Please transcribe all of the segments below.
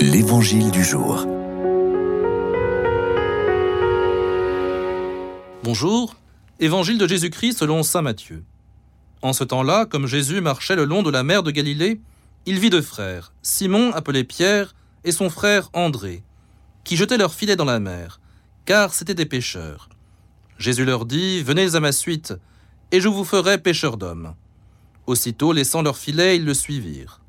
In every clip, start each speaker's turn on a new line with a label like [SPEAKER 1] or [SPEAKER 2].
[SPEAKER 1] L'Évangile du jour.
[SPEAKER 2] Bonjour, Évangile de Jésus-Christ selon Saint Matthieu. En ce temps-là, comme Jésus marchait le long de la mer de Galilée, il vit deux frères, Simon appelé Pierre et son frère André, qui jetaient leurs filets dans la mer, car c'étaient des pêcheurs. Jésus leur dit, Venez à ma suite, et je vous ferai pêcheurs d'hommes. Aussitôt, laissant leurs filets, ils le suivirent.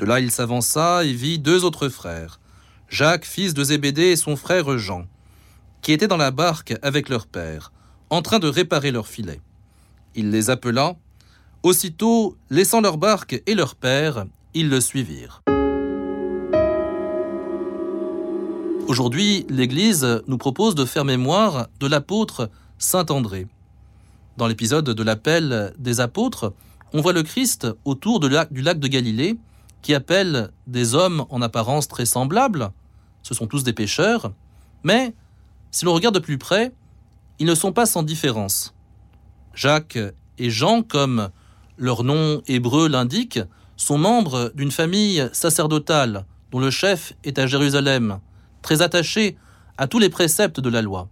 [SPEAKER 2] De là, il s'avança et vit deux autres frères, Jacques, fils de Zébédée, et son frère Jean, qui étaient dans la barque avec leur père, en train de réparer leurs filets. Il les appela. Aussitôt, laissant leur barque et leur père, ils le suivirent. Aujourd'hui, l'Église nous propose de faire mémoire de l'apôtre Saint André. Dans l'épisode de l'appel des apôtres, on voit le Christ autour du lac de Galilée qui appelle des hommes en apparence très semblables, ce sont tous des pécheurs, mais si l'on regarde de plus près, ils ne sont pas sans différence. Jacques et Jean, comme leur nom hébreu l'indique, sont membres d'une famille sacerdotale dont le chef est à Jérusalem, très attaché à tous les préceptes de la loi.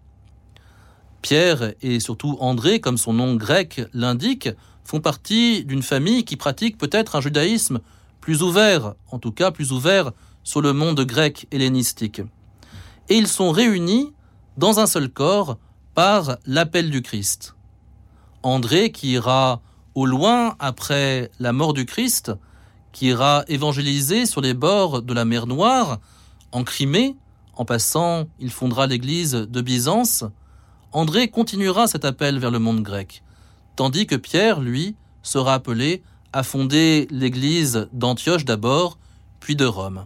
[SPEAKER 2] Pierre et surtout André, comme son nom grec l'indique, font partie d'une famille qui pratique peut-être un judaïsme plus ouvert, en tout cas plus ouvert sur le monde grec hellénistique. Et ils sont réunis dans un seul corps par l'appel du Christ. André qui ira au loin après la mort du Christ, qui ira évangéliser sur les bords de la mer Noire, en Crimée, en passant, il fondera l'église de Byzance. André continuera cet appel vers le monde grec, tandis que Pierre, lui, sera appelé à fonder l'église d'Antioche d'abord, puis de Rome.